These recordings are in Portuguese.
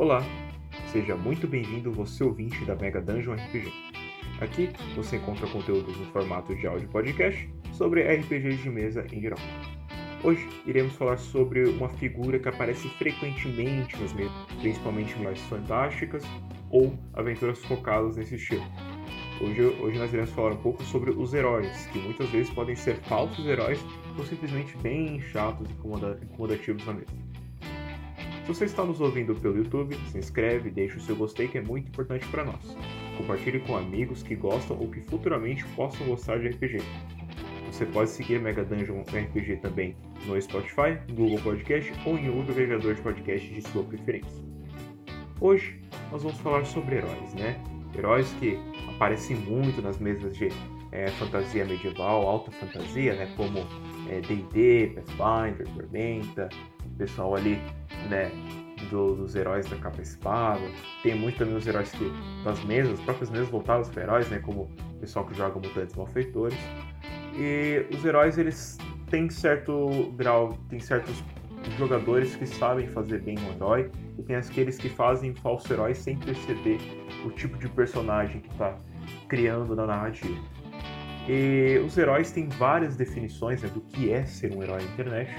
Olá, seja muito bem-vindo você ouvinte da Mega Dungeon RPG. Aqui você encontra conteúdos no formato de áudio podcast sobre RPGs de mesa em geral. Hoje iremos falar sobre uma figura que aparece frequentemente nas mesas, principalmente em lives fantásticas ou aventuras focadas nesse estilo. Hoje, hoje nós iremos falar um pouco sobre os heróis, que muitas vezes podem ser falsos heróis ou simplesmente bem chatos e incomodativos na mesa. Você está nos ouvindo pelo YouTube, se inscreve deixe o seu gostei que é muito importante para nós. Compartilhe com amigos que gostam ou que futuramente possam gostar de RPG. Você pode seguir Mega Dungeon RPG também no Spotify, Google Podcast ou em outro agregador de podcast de sua preferência. Hoje nós vamos falar sobre heróis, né? Heróis que aparecem muito nas mesas de é, fantasia medieval, alta fantasia, né? Como D&D, é, Pathfinder, Tormenta, pessoal ali, né? Do, dos heróis da capa espada. Tem muito também os heróis que das mesas, as próprias mesas voltadas para heróis, né? Como o pessoal que joga mutantes malfeitores. E os heróis eles têm certo grau, tem certos jogadores que sabem fazer bem um herói e tem aqueles que fazem falso herói sem perceber o tipo de personagem que está criando na narrativa. E os heróis têm várias definições né, do que é ser um herói na internet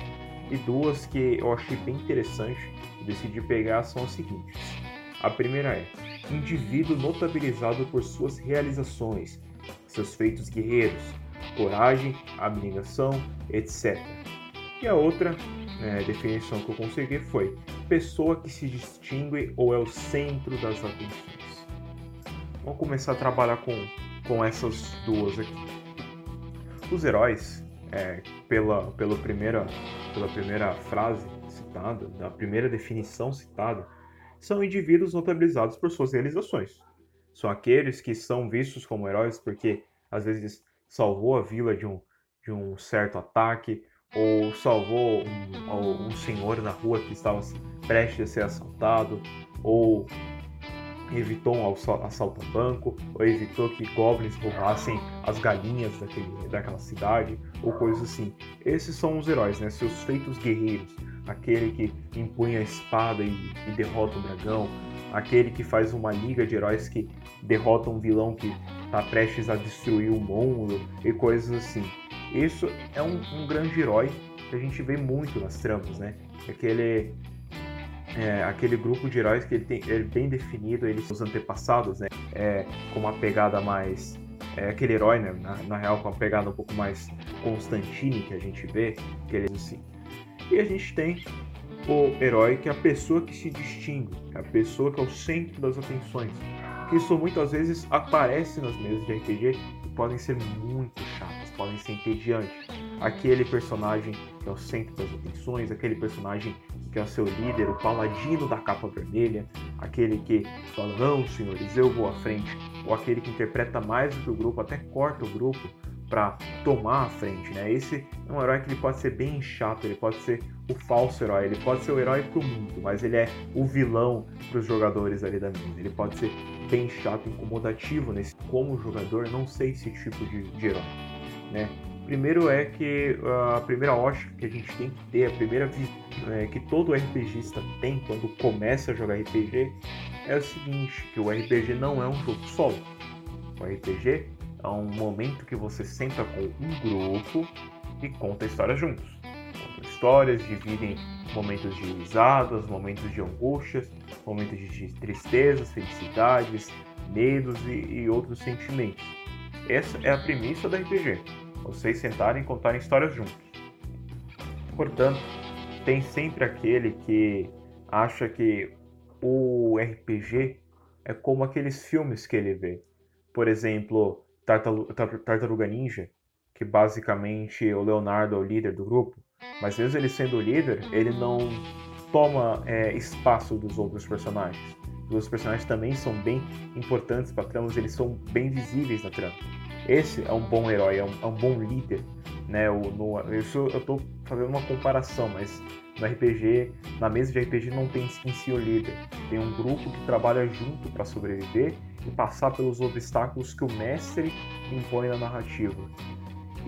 e duas que eu achei bem interessante e decidi pegar são as seguintes. A primeira é indivíduo notabilizado por suas realizações, seus feitos guerreiros, coragem, abnegação, etc. E a outra é, definição que eu consegui foi pessoa que se distingue ou é o centro das atenções. Vamos começar a trabalhar com, com essas duas aqui. Os heróis, é, pela, pela, primeira, pela primeira frase citada, da primeira definição citada, são indivíduos notabilizados por suas realizações. São aqueles que são vistos como heróis porque às vezes salvou a vila de um, de um certo ataque, ou salvou um, um senhor na rua que estava prestes a ser assaltado, ou evitou um assalto a banco, ou evitou que goblins roubassem as galinhas daquele, daquela cidade, ou coisas assim. Esses são os heróis, né? Seus feitos guerreiros. Aquele que empunha a espada e, e derrota o dragão, aquele que faz uma liga de heróis que derrota um vilão que está prestes a destruir o mundo e coisas assim. Isso é um, um, grande herói que a gente vê muito nas tramas, né? Aquele, é, aquele grupo de heróis que ele tem ele é bem definido, eles os antepassados, né? É, com uma pegada mais é aquele herói, né? Na, na, real, com uma pegada um pouco mais Constantine que a gente vê, que ele assim. E a gente tem o herói que é a pessoa que se distingue, é a pessoa que é o centro das atenções, que isso muitas vezes aparece nas mesas de RPG e podem ser muito chatas, podem ser entediantes. Aquele personagem que é o centro das atenções, aquele personagem que é o seu líder, o paladino da capa vermelha, aquele que fala, não, senhores, eu vou à frente, ou aquele que interpreta mais do que o grupo, até corta o grupo para tomar a frente, né? Esse é um herói que ele pode ser bem chato, ele pode ser o falso herói, ele pode ser o herói pro mundo, mas ele é o vilão para os jogadores ali da mesa. Ele pode ser bem chato, incomodativo nesse como jogador, não sei esse tipo de, de herói, né? Primeiro é que a primeira ótica que a gente tem que ter, a primeira é, que todo RPGista tem quando começa a jogar RPG é o seguinte, que o RPG não é um jogo solo. O RPG é um momento que você senta com um grupo e conta histórias juntos. Conta histórias, dividem momentos de risadas, momentos de angústias, momentos de tristezas, felicidades, medos e, e outros sentimentos. Essa é a premissa da RPG. Vocês sentarem e contarem histórias juntos. Portanto, tem sempre aquele que acha que o RPG é como aqueles filmes que ele vê. Por exemplo, Tartaruga Ninja, que basicamente o Leonardo é o líder do grupo, mas mesmo ele sendo o líder, ele não toma é, espaço dos outros personagens. Os personagens também são bem importantes para trama, eles são bem visíveis na trama. Esse é um bom herói, é um, é um bom líder. Né? O, no, isso eu estou fazendo uma comparação, mas no RPG, na mesa de RPG não tem em si o líder. Tem um grupo que trabalha junto para sobreviver e passar pelos obstáculos que o mestre impõe na narrativa.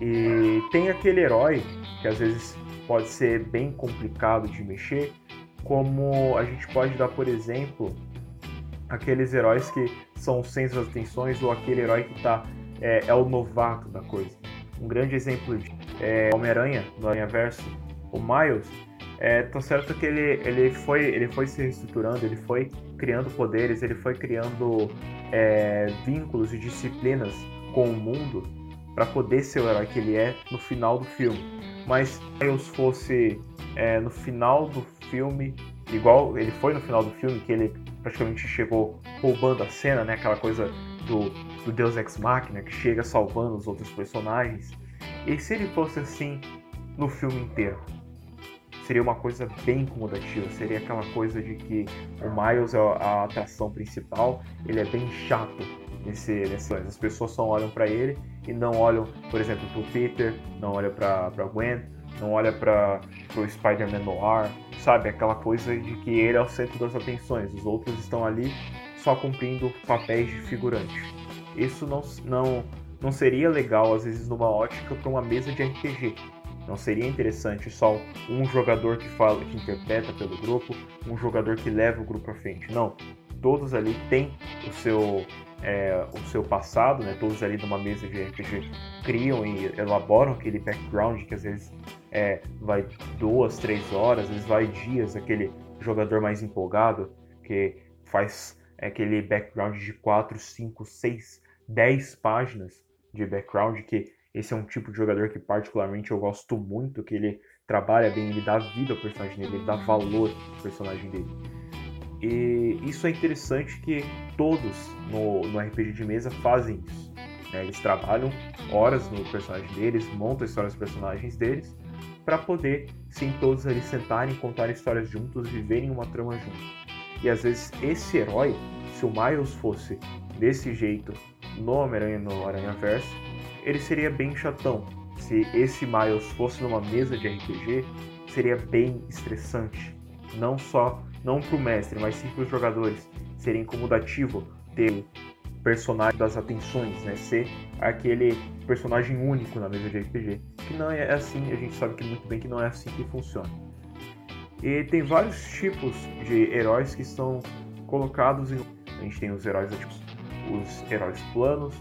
E tem aquele herói que às vezes pode ser bem complicado de mexer, como a gente pode dar, por exemplo, aqueles heróis que são o centro das atenções ou aquele herói que tá, é, é o novato da coisa. Um grande exemplo de é, Homem-Aranha, no Aranha Verso, o Miles, é, tá certo que ele, ele, foi, ele foi se reestruturando, ele foi criando poderes, ele foi criando é, vínculos e disciplinas com o mundo para poder ser o herói que ele é no final do filme. Mas se Miles fosse é, no final do filme, igual ele foi no final do filme, que ele praticamente chegou roubando a cena, né? Aquela coisa do, do Deus Ex Machina que chega salvando os outros personagens. E se ele fosse assim no filme inteiro? Seria uma coisa bem incomodativa, seria aquela coisa de que o Miles é a atração principal, ele é bem chato nesse, nesse as pessoas só olham para ele e não olham, por exemplo, para o Peter, não olham para Gwen, não olha para o Spider-Man Noir, sabe? Aquela coisa de que ele é o centro das atenções, os outros estão ali só cumprindo papéis de figurante. Isso não, não, não seria legal, às vezes, numa ótica para uma mesa de RPG. Não seria interessante só um jogador que fala, que interpreta pelo grupo, um jogador que leva o grupo à frente. Não, todos ali têm o seu é, o seu passado, né? Todos ali numa mesa de RPG criam e elaboram aquele background que às vezes é, vai duas, três horas, às vezes vai dias, aquele jogador mais empolgado que faz aquele background de quatro, cinco, seis, dez páginas de background, que esse é um tipo de jogador que particularmente eu gosto muito, que ele trabalha bem, ele dá vida ao personagem dele, ele dá valor ao personagem dele. E isso é interessante que todos no, no RPG de mesa fazem isso. Né? Eles trabalham horas no personagem deles, montam histórias dos personagens deles, para poder, sim, todos ali sentarem, contar histórias juntos, viverem uma trama juntos. E às vezes esse herói, se o Miles fosse desse jeito no Homem-Aranha no Aranha Verso, ele seria bem chatão. Se esse Miles fosse numa mesa de RPG, seria bem estressante. Não só não para o mestre, mas sim para os jogadores. Seria incomodativo ter personagem das atenções, né? Ser aquele personagem único na mesa de RPG. Que não é assim, a gente sabe que muito bem que não é assim que funciona. E tem vários tipos de heróis que estão colocados em. A gente tem os heróis ativos, os heróis planos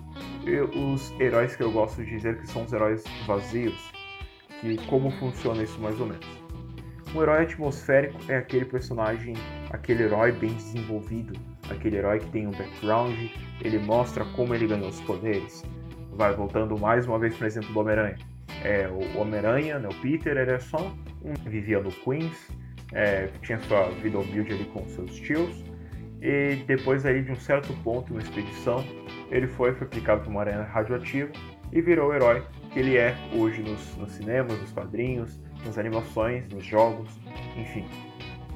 e os heróis que eu gosto de dizer que são os heróis vazios. Que como funciona isso mais ou menos? Um herói atmosférico é aquele personagem, aquele herói bem desenvolvido, aquele herói que tem um background, ele mostra como ele ganhou os poderes. Vai voltando mais uma vez para o exemplo do Homem-Aranha. É, o Homem-Aranha, né, o Peter, ele é só um vivia no Queens, é, tinha sua vida humilde ali com seus tios, e depois aí de um certo ponto, uma expedição, ele foi, foi aplicado por uma aranha radioativa e virou o herói que ele é hoje nos, nos cinemas, nos quadrinhos, nas animações, nos jogos, enfim.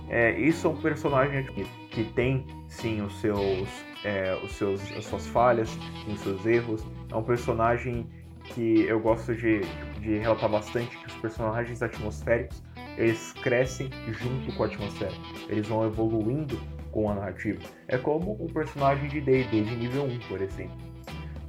É, isso é um personagem que, que tem sim os seus, é, os seus, as suas falhas, os seus erros. É um personagem que eu gosto de, de relatar bastante que os personagens atmosféricos eles crescem junto com a atmosfera, eles vão evoluindo com a narrativa. É como um personagem de D&D de nível 1, por exemplo.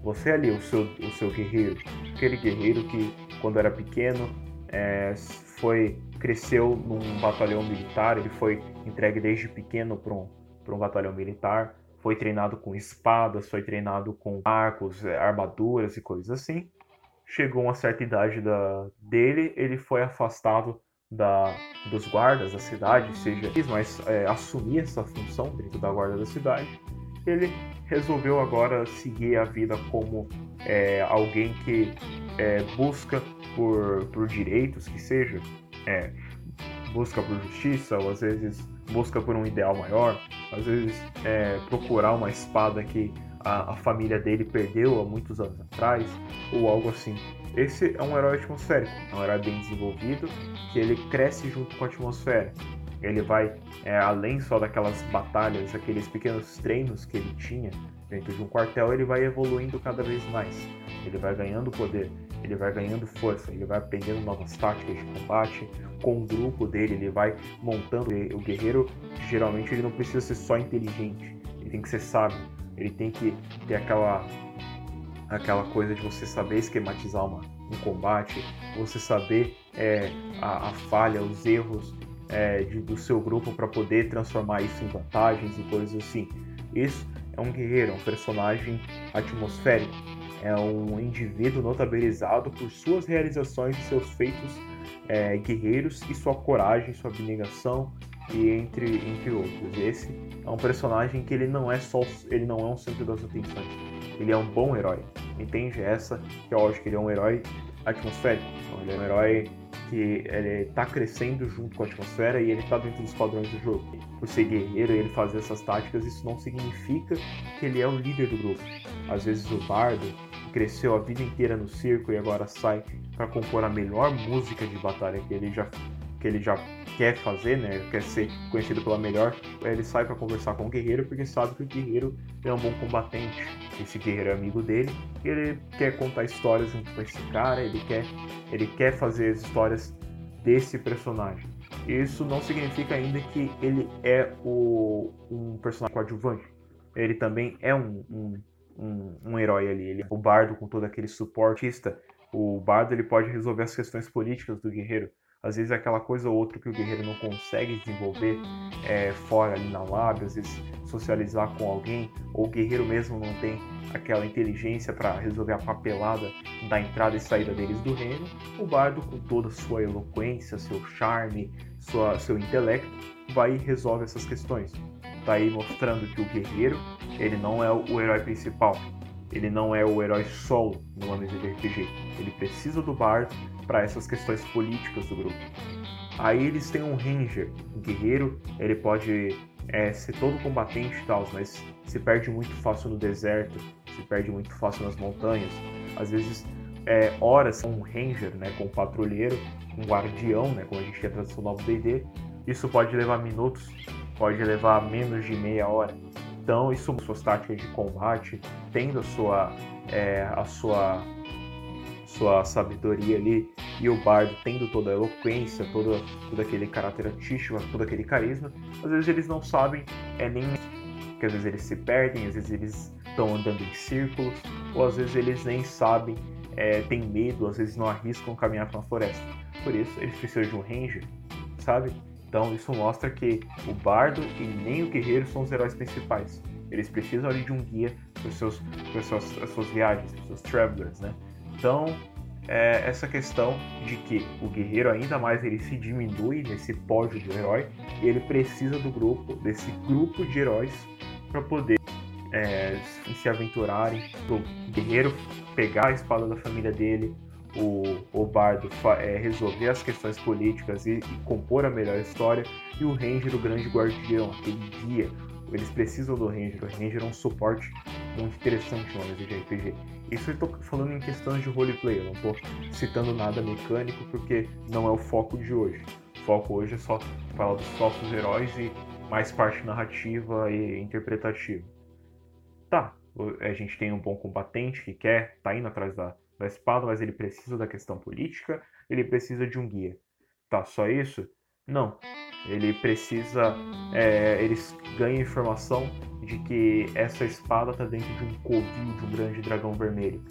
Você ali, o seu, o seu guerreiro, aquele guerreiro que quando era pequeno é, foi cresceu num batalhão militar, ele foi entregue desde pequeno para um, um batalhão militar, foi treinado com espadas, foi treinado com arcos, é, armaduras e coisas assim. Chegou uma certa idade da, dele, ele foi afastado da, dos guardas da cidade, seja mas é, assumir essa função dentro da guarda da cidade. Ele resolveu agora seguir a vida como é, alguém que é, busca por, por direitos, que seja, é, busca por justiça, ou às vezes busca por um ideal maior, às vezes é, procurar uma espada que a, a, família dele perdeu há muitos anos atrás, ou algo assim. Esse é um herói atmosférico, é um herói bem desenvolvido, que ele cresce junto com a atmosfera. Ele vai é, além só daquelas batalhas, aqueles pequenos treinos que ele tinha dentro de um quartel, ele vai evoluindo cada vez mais. Ele vai ganhando poder, ele vai ganhando força, ele vai aprendendo novas táticas de combate. Com o grupo dele, ele vai montando. O guerreiro, geralmente, ele não precisa ser só inteligente, ele tem que ser sábio, ele tem que ter aquela, aquela coisa de você saber esquematizar uma, um combate, você saber é, a, a falha, os erros é, de, do seu grupo para poder transformar isso em vantagens e coisas assim. Isso é um guerreiro, é um personagem atmosférico, é um indivíduo notabilizado por suas realizações e seus feitos é, guerreiros e sua coragem, sua abnegação e entre, entre outros. Esse é um personagem que ele não é só ele não é um centro das atenções. Ele é um bom herói. Entende? Essa que eu acho que ele é um herói atmosférico. Ele é um herói que ele está crescendo junto com a atmosfera e ele está dentro dos padrões do jogo. Por ser guerreiro e ele fazer essas táticas, isso não significa que ele é o líder do grupo. Às vezes o bardo cresceu a vida inteira no circo e agora sai para compor a melhor música de batalha que ele já que ele já quer fazer, né? Quer ser conhecido pela melhor. Ele sai para conversar com o guerreiro porque sabe que o guerreiro é um bom combatente. Esse guerreiro é amigo dele ele quer contar histórias junto com esse cara. Ele quer, ele quer fazer as histórias desse personagem. Isso não significa ainda que ele é o, um personagem coadjuvante. Ele também é um, um, um, um herói ali. Ele é o bardo com todo aquele suportista. O bardo ele pode resolver as questões políticas do guerreiro às vezes é aquela coisa ou outra que o guerreiro não consegue desenvolver é, fora ali na lábia, às vezes socializar com alguém, ou o guerreiro mesmo não tem aquela inteligência para resolver a papelada da entrada e saída deles do reino, o bardo, com toda a sua eloquência, seu charme, sua, seu intelecto, vai e resolve essas questões. Tá aí mostrando que o guerreiro, ele não é o herói principal, ele não é o herói solo no mesa de RPG. Ele precisa do bardo para essas questões políticas do grupo. Aí eles têm um ranger, um guerreiro, ele pode é, ser todo combatente e tal, mas se perde muito fácil no deserto, se perde muito fácil nas montanhas. Às vezes, é, horas um ranger, né, com um patrulheiro, um guardião, né, como a gente tem a tradução do D&D, isso pode levar minutos, pode levar menos de meia hora. Então, isso suas táticas de combate, tendo a sua, é, a sua sua sabedoria ali, e o bardo tendo toda a eloquência, todo, todo aquele caráter artístico, todo aquele carisma, às vezes eles não sabem é nem que às vezes eles se perdem, às vezes eles estão andando em círculos, ou às vezes eles nem sabem, é, têm medo, às vezes não arriscam caminhar para uma floresta. Por isso, eles precisam de um ranger, sabe? Então isso mostra que o bardo e nem o guerreiro são os heróis principais. Eles precisam ali de um guia para, seus, para suas, suas viagens, para seus travelers, né? Então, é essa questão de que o guerreiro ainda mais ele se diminui nesse pódio de herói e ele precisa do grupo, desse grupo de heróis para poder é, se aventurarem. O guerreiro pegar a espada da família dele, o, o bardo é, resolver as questões políticas e, e, compor a melhor história, e o ranger, o grande guardião, aquele guia. Eles precisam do ranger. O ranger é um suporte muito interessante no de RPG. Isso eu estou falando em questões de roleplay, eu não estou citando nada mecânico porque não é o foco de hoje. O foco hoje é só falar dos nossos heróis e mais parte narrativa e interpretativa. Tá, a gente tem um bom combatente que quer, tá indo atrás da, da espada, mas ele precisa da questão política, ele precisa de um guia. Tá, só isso? Não. Ele precisa. É, eles ganham informação de que essa espada está dentro de um covil de um grande dragão vermelho.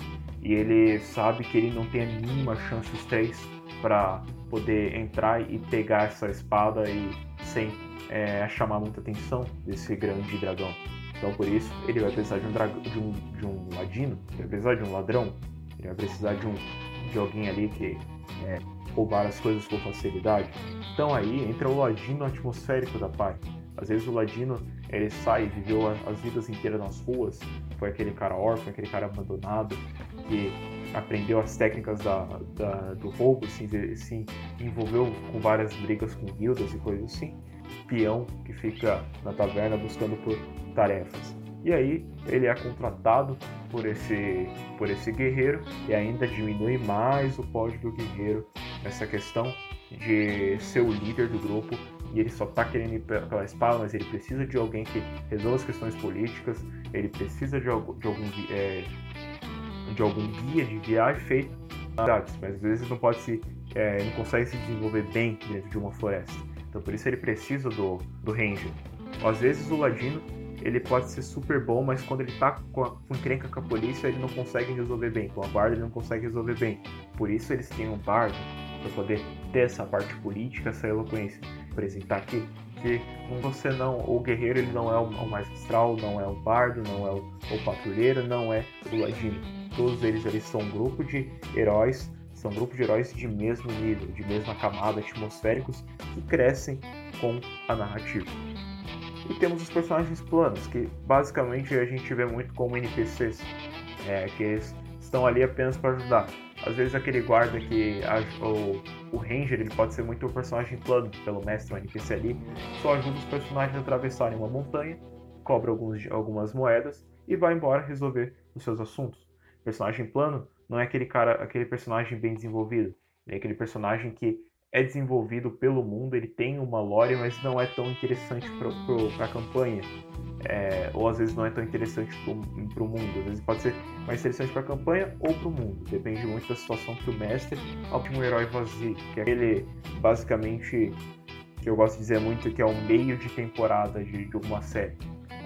E ele sabe que ele não tem a mínima chance os três para poder entrar e pegar essa espada e sem é, chamar muita atenção desse grande dragão. Então por isso ele vai precisar de um, de um, de um ladino, ele vai precisar de um ladrão, ele vai precisar de um de alguém ali que é, roubar as coisas com facilidade. Então aí entra o ladino atmosférico da pai. Às vezes o ladino ele sai viveu as vidas inteiras nas ruas, foi aquele cara órfão, aquele cara abandonado que aprendeu as técnicas da, da, do roubo, se, se envolveu com várias brigas com guildas e coisas assim. Peão que fica na taverna buscando por tarefas. E aí ele é contratado por esse, por esse guerreiro e ainda diminui mais o pódio do guerreiro essa questão de ser o líder do grupo e ele só tá querendo ir pela espada, mas ele precisa de alguém que resolva as questões políticas, ele precisa de, algum, de algum, é, de algum guia de viagem feito, mas às vezes não pode se, é, não consegue se desenvolver bem dentro de uma floresta. Então por isso ele precisa do, do ranger. Às vezes o ladino ele pode ser super bom, mas quando ele tá com, a, com encrenca com a polícia, ele não consegue resolver bem. Com a guarda, ele não consegue resolver bem. Por isso eles têm um bardo para poder ter essa parte política, essa eloquência. apresentar aqui, que você não, o guerreiro ele não é o, o mais astral, não é o bardo, não é o, o patrulheiro, não é o ladino. Todos eles eles são um grupo de heróis, são um grupo de heróis de mesmo nível, de mesma camada, atmosféricos, que crescem com a narrativa. E temos os personagens planos, que basicamente a gente vê muito como NPCs, é, que eles estão ali apenas para ajudar. Às vezes aquele guarda que a, o, o Ranger ele pode ser muito um personagem plano pelo mestre, um NPC ali, só ajuda os personagens a atravessarem uma montanha, cobra alguns, algumas moedas e vai embora resolver os seus assuntos. Personagem plano não é aquele cara, aquele personagem bem desenvolvido, é aquele personagem que é desenvolvido pelo mundo, ele tem uma lore, mas não é tão interessante para a campanha. É, ou às vezes não é tão interessante para o mundo. Às vezes pode ser mais interessante para a campanha ou para o mundo. Depende muito da situação que o mestre opta um herói vazio, que é aquele basicamente que eu gosto de dizer muito que é o meio de temporada de, de alguma série.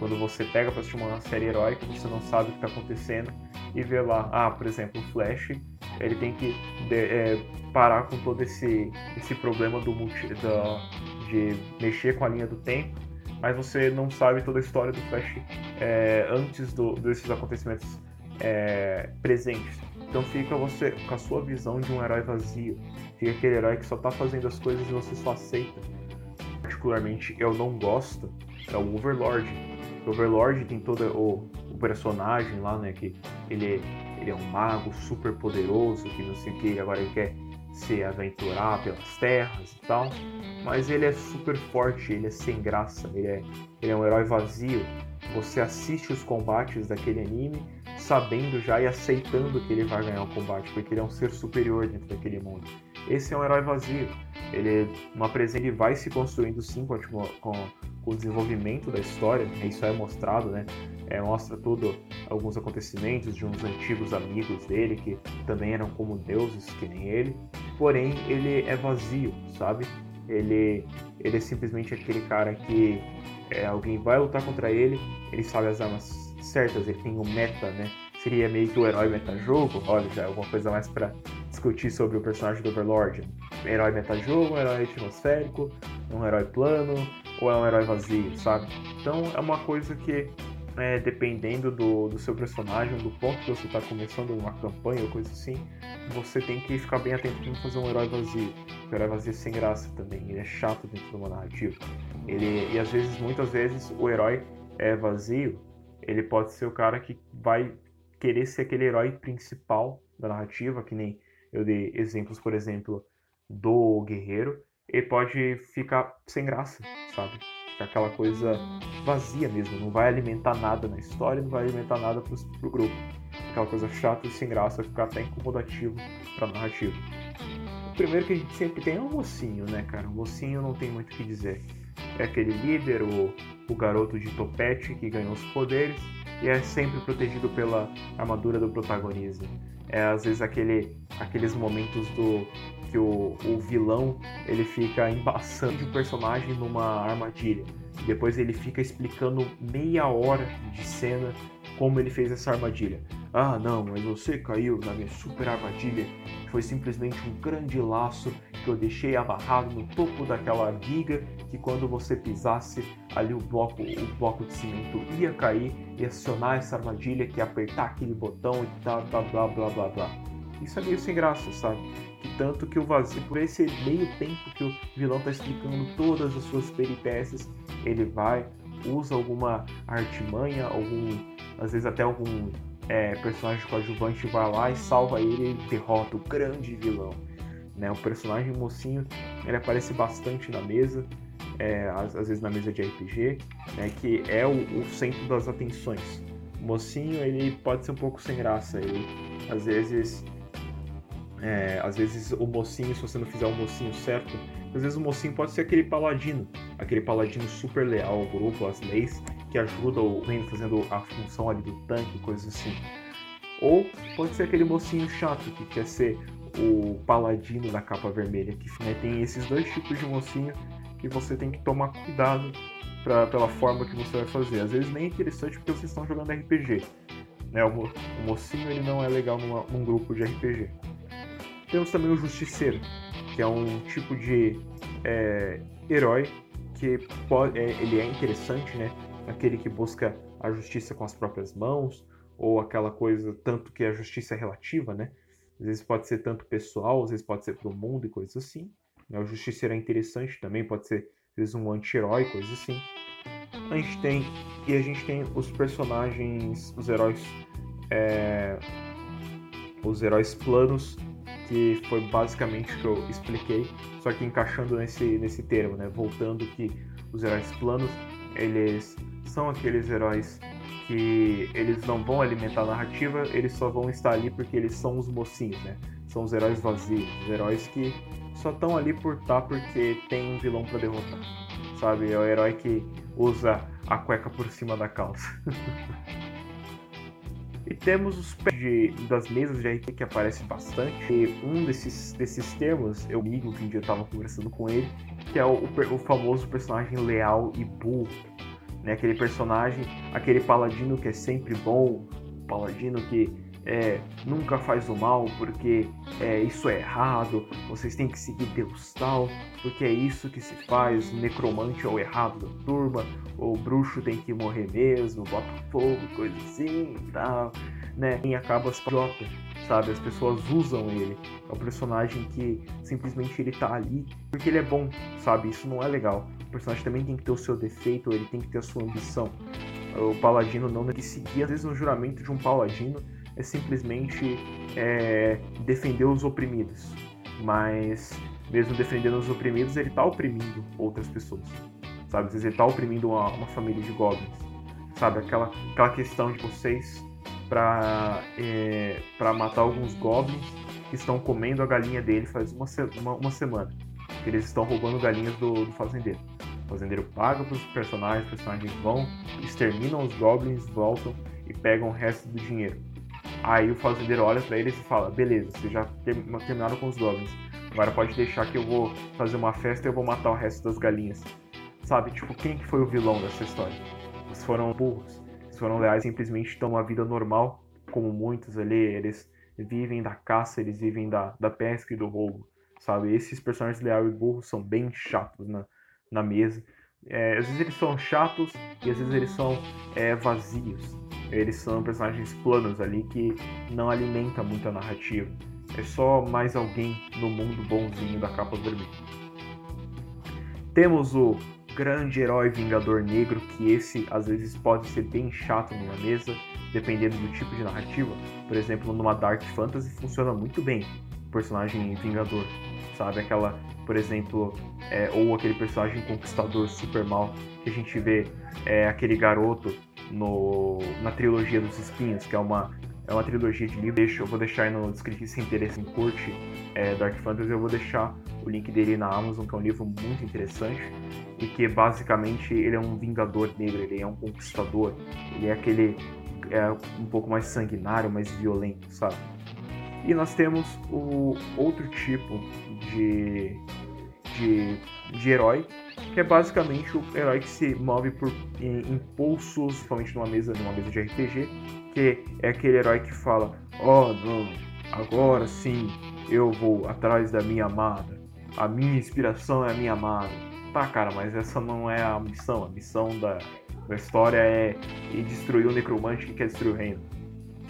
Quando você pega para assistir uma série heróica, você não sabe o que está acontecendo e vê lá, ah, por exemplo, o Flash, ele tem que de, é, parar com todo esse, esse problema do multi, da, de mexer com a linha do tempo, mas você não sabe toda a história do Flash é, antes do, desses acontecimentos é, presentes. Então fica você com a sua visão de um herói vazio, fica aquele herói que só tá fazendo as coisas e você só aceita. Particularmente eu não gosto é o Overlord. O Overlord tem todo o, o personagem lá, né, que ele, ele é um mago super poderoso, que não sei o que, agora ele quer se aventurar pelas terras e tal. Mas ele é super forte, ele é sem graça, ele é, ele é um herói vazio. Você assiste os combates daquele anime sabendo já e aceitando que ele vai ganhar o combate, porque ele é um ser superior dentro daquele mundo. Esse é um herói vazio. Ele, uma presença, ele vai se construindo sim com, com, com o desenvolvimento da história, né? isso é mostrado, né? É, mostra tudo, alguns acontecimentos de uns antigos amigos dele que também eram como deuses, que nem ele. Porém, ele é vazio, sabe? Ele, ele é simplesmente aquele cara que é, alguém vai lutar contra ele, ele sabe as armas certas, ele tem o um meta, né? Seria meio que o herói meta-jogo, olha, já é alguma coisa mais para discutir sobre o personagem do Overlord. Herói meta-jogo, herói atmosférico, um herói plano, ou é um herói vazio, sabe? Então é uma coisa que, é, dependendo do, do seu personagem, do ponto que você está começando uma campanha ou coisa assim, você tem que ficar bem atento para não fazer um herói vazio. O herói vazio é sem graça também, ele é chato dentro de uma narrativa. Ele, e às vezes, muitas vezes, o herói é vazio, ele pode ser o cara que vai querer ser aquele herói principal da narrativa, que nem eu dei exemplos, por exemplo, do guerreiro, ele pode ficar sem graça, sabe? Ficar aquela coisa vazia mesmo, não vai alimentar nada na história, não vai alimentar nada pro, pro grupo. Aquela coisa chata e sem graça, ficar até incomodativo pra narrativa. O primeiro que a gente sempre tem é o mocinho, né, cara? O mocinho não tem muito o que dizer. É aquele líder, o, o garoto de topete que ganhou os poderes e é sempre protegido pela armadura do protagonista. É às vezes aquele, aqueles momentos do que o, o vilão ele fica embaçando o personagem numa armadilha. Depois ele fica explicando meia hora de cena como ele fez essa armadilha. Ah, não, mas você caiu na minha super armadilha. Foi simplesmente um grande laço que eu deixei amarrado no topo daquela viga que quando você pisasse ali o bloco, o bloco de cimento ia cair e acionar essa armadilha que ia apertar aquele botão e tal, blá blá blá blá blá. Isso é meio sem graça, sabe? Que tanto que o vazio, por esse meio tempo que o vilão tá explicando todas as suas peripécias, ele vai, usa alguma artimanha, algum, às vezes até algum é, personagem coadjuvante vai lá e salva ele e derrota o grande vilão. Né? O personagem mocinho ele aparece bastante na mesa, é, às, às, vezes na mesa de RPG, né? que é o, o, centro das atenções. O mocinho ele pode ser um pouco sem graça, ele às vezes é, às vezes o mocinho, se você não fizer o mocinho certo, às vezes o mocinho pode ser aquele paladino, aquele paladino super leal ao grupo, às leis, que ajuda o reino fazendo a função ali do tanque, coisas assim. Ou pode ser aquele mocinho chato que quer ser o paladino da capa vermelha, que né, tem esses dois tipos de mocinho que você tem que tomar cuidado pra, pela forma que você vai fazer. Às vezes nem é interessante porque vocês estão jogando RPG. Né? O, o mocinho ele não é legal numa, num grupo de RPG. Temos também o Justiceiro, que é um tipo de é, herói que pode, é, ele é interessante, né? Aquele que busca a justiça com as próprias mãos, ou aquela coisa, tanto que a justiça é relativa, né? Às vezes pode ser tanto pessoal, às vezes pode ser para o mundo e coisas assim. Né? O justiceiro é interessante também, pode ser às vezes um anti-herói, coisas assim. A gente tem e a gente tem os personagens, os heróis, é, os heróis planos que foi basicamente o que eu expliquei, só que encaixando nesse, nesse termo, né? Voltando que os heróis planos, eles são aqueles heróis que eles não vão alimentar a narrativa, eles só vão estar ali porque eles são os mocinhos, né? São os heróis vazios, os heróis que só estão ali por estar tá porque tem um vilão para derrotar, sabe? É o herói que usa a cueca por cima da calça. E temos os de, das mesas de RP que aparece bastante. E um desses, desses termos, eu amigo que um dia eu tava conversando com ele, que é o, o, famoso personagem leal e burro. Né? Aquele personagem, aquele paladino que é sempre bom, paladino que é, nunca faz o mal porque é, isso é errado, vocês têm que seguir Deus tal, porque é isso que se faz, o necromante é o errado da turma, o bruxo tem que morrer mesmo, bota fogo, coisa assim e tal, né? E acaba se jota, sabe? As pessoas usam ele. É um personagem que simplesmente ele tá ali porque ele é bom, sabe? Isso não é legal. O personagem também tem que ter o seu defeito, ele tem que ter a sua ambição. O paladino não tem que seguir, às vezes, no juramento de um paladino é simplesmente é, defender os oprimidos. Mas, mesmo defendendo os oprimidos, ele está oprimindo outras pessoas. Sabe? Às vezes ele está oprimindo uma, uma, família de goblins. Sabe? Aquela, aquela questão de vocês para é, matar alguns goblins que estão comendo a galinha dele faz uma, uma, uma semana. Eles estão roubando galinhas do, do fazendeiro. Fazendeiro paga para os personagens, os personagens vão, exterminam os goblins, voltam e pegam o resto do dinheiro. Aí o fazendeiro olha para eles e fala: beleza, vocês já terminaram com os goblins. Agora pode deixar que eu vou fazer uma festa e eu vou matar o resto das galinhas. Sabe? Tipo, quem que foi o vilão dessa história? Eles foram burros. Eles foram leais, simplesmente estão uma vida normal, como muitos ali. Eles vivem da caça, eles vivem da, da pesca e do roubo. Sabe? Esses personagens leais e burros são bem chatos na, na mesa. É, às vezes eles são chatos e às vezes eles são é, vazios. Eles são personagens planos ali que não alimenta muito a narrativa. É só mais alguém no mundo bonzinho da capa vermelha. Temos o grande herói Vingador Negro, que esse às vezes pode ser bem chato numa mesa, dependendo do tipo de narrativa. Por exemplo, numa Dark Fantasy funciona muito bem personagem Vingador, sabe? Aquela, por exemplo, é, ou aquele personagem conquistador super mal que a gente vê é, aquele garoto no, na trilogia dos espinhos, que é uma, é uma trilogia de livros. Eu vou deixar aí no descritivo se interessa em curte é, Dark Fantasy, eu vou deixar o link dele na Amazon, que é um livro muito interessante e que basicamente ele é um vingador negro, ele é um conquistador, ele é aquele é um pouco mais sanguinário, mais violento, sabe? E nós temos o outro tipo de, de, de herói, que é basicamente o herói que se move por impulsos, principalmente numa mesa, numa mesa de RPG, que é aquele herói que fala, oh não, agora sim eu vou atrás da minha amada, a minha inspiração é a minha amada. Tá, cara, mas essa não é a missão, a missão da, da história é ir destruir o necromante que quer destruir o reino,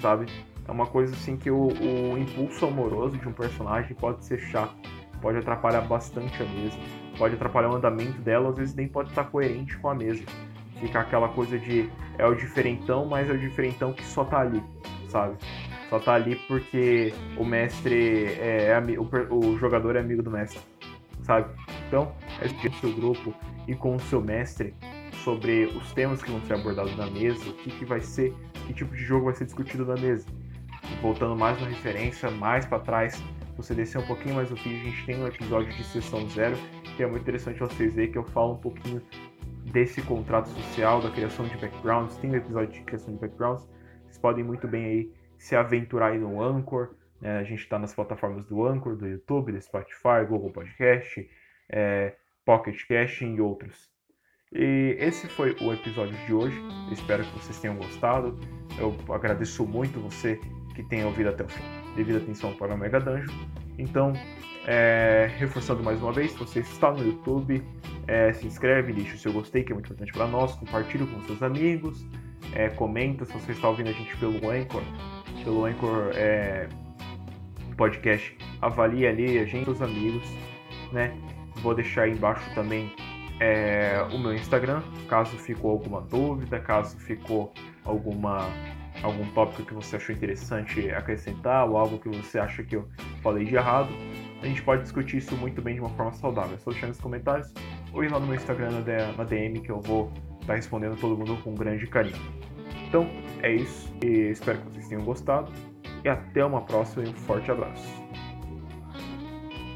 sabe? É uma coisa assim que o, o impulso amoroso de um personagem pode ser chato, pode atrapalhar bastante a mesa, pode atrapalhar o andamento dela, às vezes nem pode estar coerente com a mesa. Fica aquela coisa de é o diferentão, mas é o diferentão que só tá ali, sabe? Só tá ali porque o mestre é, é o, o jogador é amigo do mestre, sabe? Então, é com o seu grupo e com o seu mestre sobre os temas que vão ser abordados na mesa, o que, que vai ser, que tipo de jogo vai ser discutido na mesa voltando mais na referência, mais para trás, você descer um pouquinho mais o vídeo, a gente tem um episódio de sessão zero, que é muito interessante vocês verem que eu falo um pouquinho desse contrato social, da criação de backgrounds, tem um episódio de criação de backgrounds, vocês podem muito bem aí se aventurar aí no Anchor, né? a gente está nas plataformas do Anchor, do YouTube, do Spotify, Google Podcast, é, Pocket Cast e outros. E esse foi o episódio de hoje. Eu espero que vocês tenham gostado. Eu agradeço muito você que tenha ouvido até o fim. Devido atenção para o Mega Dungeon. Então, é, reforçando mais uma vez, se você está no YouTube, é, se inscreve, deixa o seu gostei, que é muito importante para nós, compartilha com seus amigos, é, comenta se você está ouvindo a gente pelo Anchor, pelo Anchor é, podcast, avalie ali a gente, os amigos, né? Vou deixar aí embaixo também é, o meu Instagram, caso ficou alguma dúvida, caso ficou alguma algum tópico que você achou interessante acrescentar ou algo que você acha que eu falei de errado, a gente pode discutir isso muito bem de uma forma saudável. É só deixar nos comentários ou ir lá no meu Instagram na DM que eu vou estar respondendo todo mundo com grande carinho. Então é isso e espero que vocês tenham gostado e até uma próxima e um forte abraço.